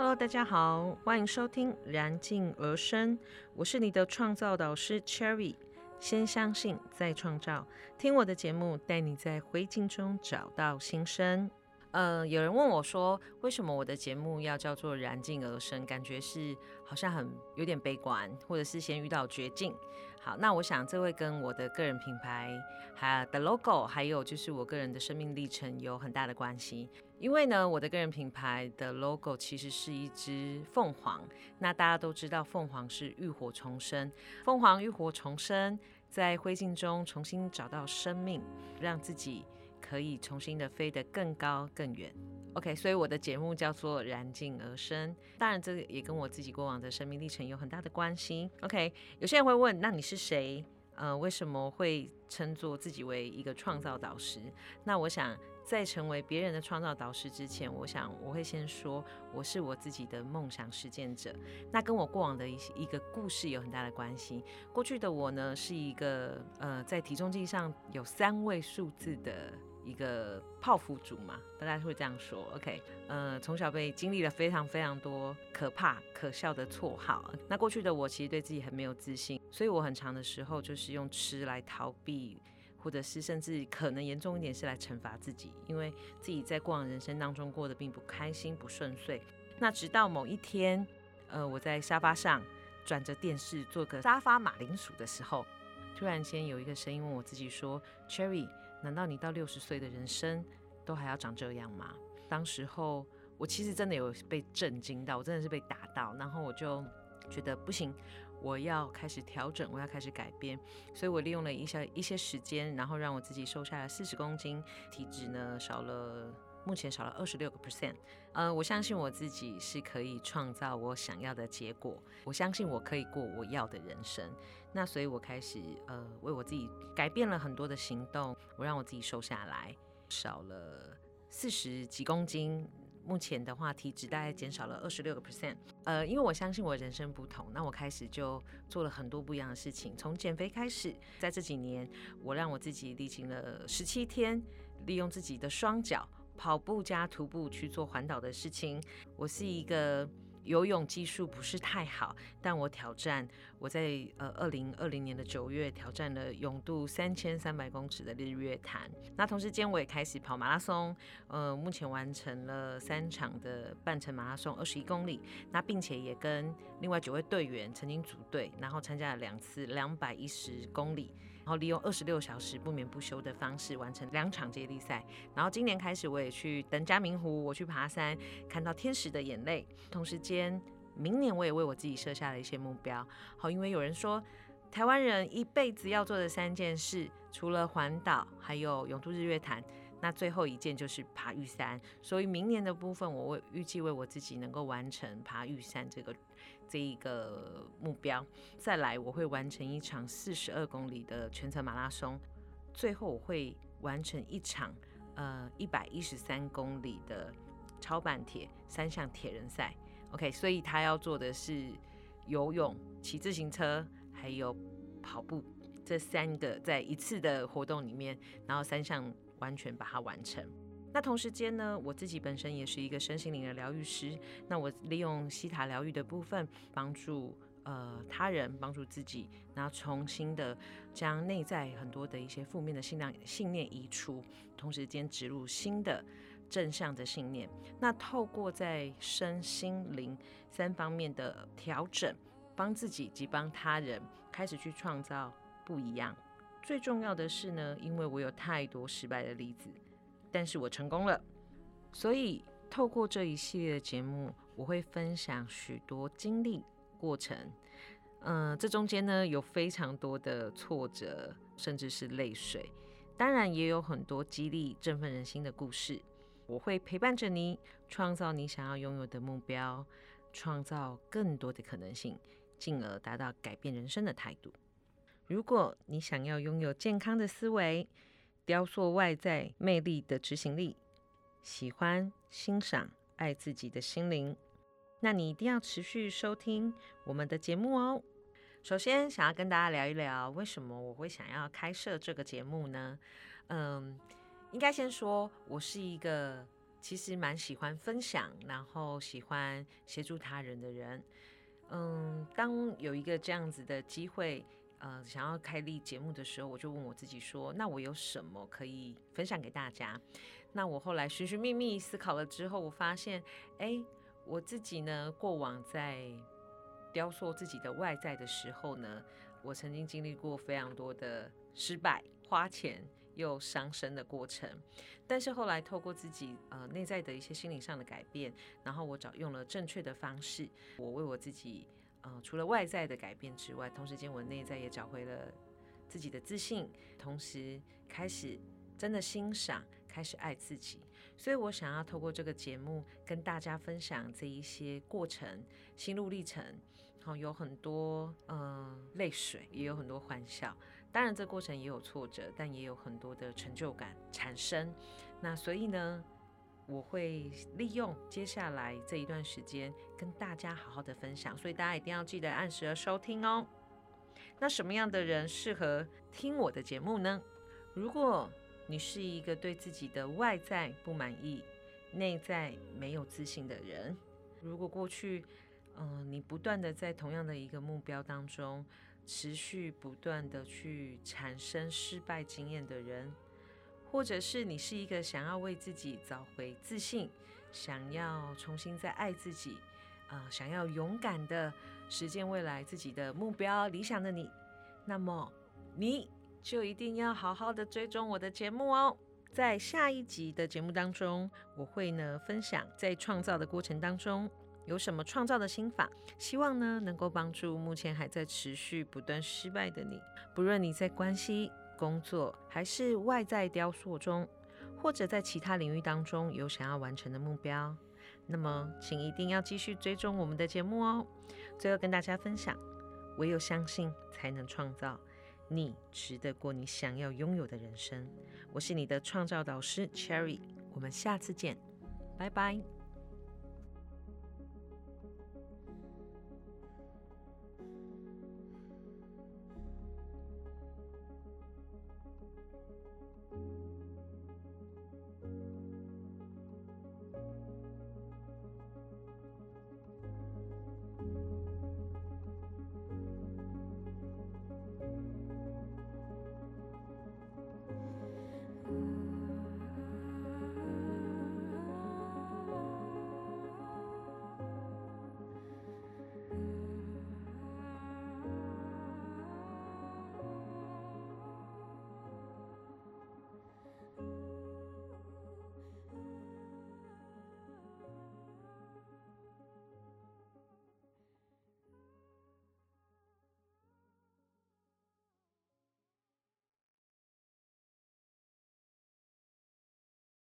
Hello，大家好，欢迎收听《燃尽而生》，我是你的创造导师 Cherry。先相信，再创造。听我的节目，带你在灰烬中找到新生。呃，有人问我说，为什么我的节目要叫做“燃尽而生”？感觉是好像很有点悲观，或者是先遇到绝境。好，那我想这会跟我的个人品牌、还的 logo，还有就是我个人的生命历程有很大的关系。因为呢，我的个人品牌的 logo 其实是一只凤凰。那大家都知道，凤凰是浴火重生，凤凰浴火重生，在灰烬中重新找到生命，让自己。可以重新的飞得更高更远，OK，所以我的节目叫做燃尽而生。当然，这个也跟我自己过往的生命历程有很大的关系。OK，有些人会问，那你是谁？呃，为什么会称作自己为一个创造导师？那我想，在成为别人的创造导师之前，我想我会先说，我是我自己的梦想实践者。那跟我过往的一一个故事有很大的关系。过去的我呢，是一个呃，在体重计上有三位数字的。一个泡芙族嘛，大家会这样说。OK，呃，从小被经历了非常非常多可怕、可笑的绰号。那过去的我其实对自己很没有自信，所以我很长的时候就是用吃来逃避，或者是甚至可能严重一点是来惩罚自己，因为自己在过往人生当中过得并不开心、不顺遂。那直到某一天，呃，我在沙发上转着电视做个沙发马铃薯的时候，突然间有一个声音问我自己说：“Cherry。”难道你到六十岁的人生都还要长这样吗？当时候我其实真的有被震惊到，我真的是被打到，然后我就觉得不行，我要开始调整，我要开始改变，所以我利用了一些一些时间，然后让我自己瘦下来四十公斤，体脂呢少了。目前少了二十六个 percent，呃，我相信我自己是可以创造我想要的结果，我相信我可以过我要的人生。那所以，我开始呃，为我自己改变了很多的行动，我让我自己瘦下来，少了四十几公斤。目前的话，体脂大概减少了二十六个 percent。呃，因为我相信我人生不同，那我开始就做了很多不一样的事情。从减肥开始，在这几年，我让我自己历经了十七天，利用自己的双脚。跑步加徒步去做环岛的事情。我是一个游泳技术不是太好，但我挑战。我在呃二零二零年的九月挑战了泳渡三千三百公尺的日月潭。那同时间我也开始跑马拉松，呃，目前完成了三场的半程马拉松，二十一公里。那并且也跟另外九位队员曾经组队，然后参加了两次两百一十公里。然后利用二十六小时不眠不休的方式完成两场接力赛。然后今年开始，我也去登嘉明湖，我去爬山，看到天使的眼泪。同时间，明年我也为我自己设下了一些目标。好，因为有人说，台湾人一辈子要做的三件事，除了环岛，还有永渡日月潭。那最后一件就是爬玉山，所以明年的部分，我预计为我自己能够完成爬玉山这个这一个目标。再来，我会完成一场四十二公里的全程马拉松，最后我会完成一场呃一百一十三公里的超半铁三项铁人赛。OK，所以他要做的是游泳、骑自行车还有跑步这三个在一次的活动里面，然后三项。完全把它完成。那同时间呢，我自己本身也是一个身心灵的疗愈师。那我利用西塔疗愈的部分，帮助呃他人，帮助自己，然后重新的将内在很多的一些负面的信量信念移除，同时间植入新的正向的信念。那透过在身心灵三方面的调整，帮自己及帮他人，开始去创造不一样。最重要的是呢，因为我有太多失败的例子，但是我成功了，所以透过这一系列的节目，我会分享许多经历过程。嗯，这中间呢有非常多的挫折，甚至是泪水，当然也有很多激励、振奋人心的故事。我会陪伴着你，创造你想要拥有的目标，创造更多的可能性，进而达到改变人生的态度。如果你想要拥有健康的思维，雕塑外在魅力的执行力，喜欢欣赏爱自己的心灵，那你一定要持续收听我们的节目哦。首先，想要跟大家聊一聊，为什么我会想要开设这个节目呢？嗯，应该先说，我是一个其实蛮喜欢分享，然后喜欢协助他人的人。嗯，当有一个这样子的机会，呃，想要开立节目的时候，我就问我自己说：那我有什么可以分享给大家？那我后来寻寻觅觅思考了之后，我发现，哎，我自己呢，过往在雕塑自己的外在的时候呢，我曾经经历过非常多的失败、花钱又伤身的过程。但是后来透过自己呃内在的一些心理上的改变，然后我找用了正确的方式，我为我自己呃除了外在的改变之外，同时间我内在也找回了自己的自信，同时开始真的欣赏。开始爱自己，所以我想要透过这个节目跟大家分享这一些过程、心路历程。好，有很多呃泪水，也有很多欢笑。当然，这过程也有挫折，但也有很多的成就感产生。那所以呢，我会利用接下来这一段时间跟大家好好的分享。所以大家一定要记得按时收听哦。那什么样的人适合听我的节目呢？如果你是一个对自己的外在不满意、内在没有自信的人。如果过去，嗯，你不断的在同样的一个目标当中持续不断的去产生失败经验的人，或者是你是一个想要为自己找回自信、想要重新再爱自己、啊，想要勇敢的实现未来自己的目标理想的你，那么你。就一定要好好的追踪我的节目哦。在下一集的节目当中，我会呢分享在创造的过程当中有什么创造的心法，希望呢能够帮助目前还在持续不断失败的你。不论你在关系、工作还是外在雕塑中，或者在其他领域当中有想要完成的目标，那么请一定要继续追踪我们的节目哦。最后跟大家分享，唯有相信才能创造。你值得过你想要拥有的人生。我是你的创造导师 Cherry，我们下次见，拜拜。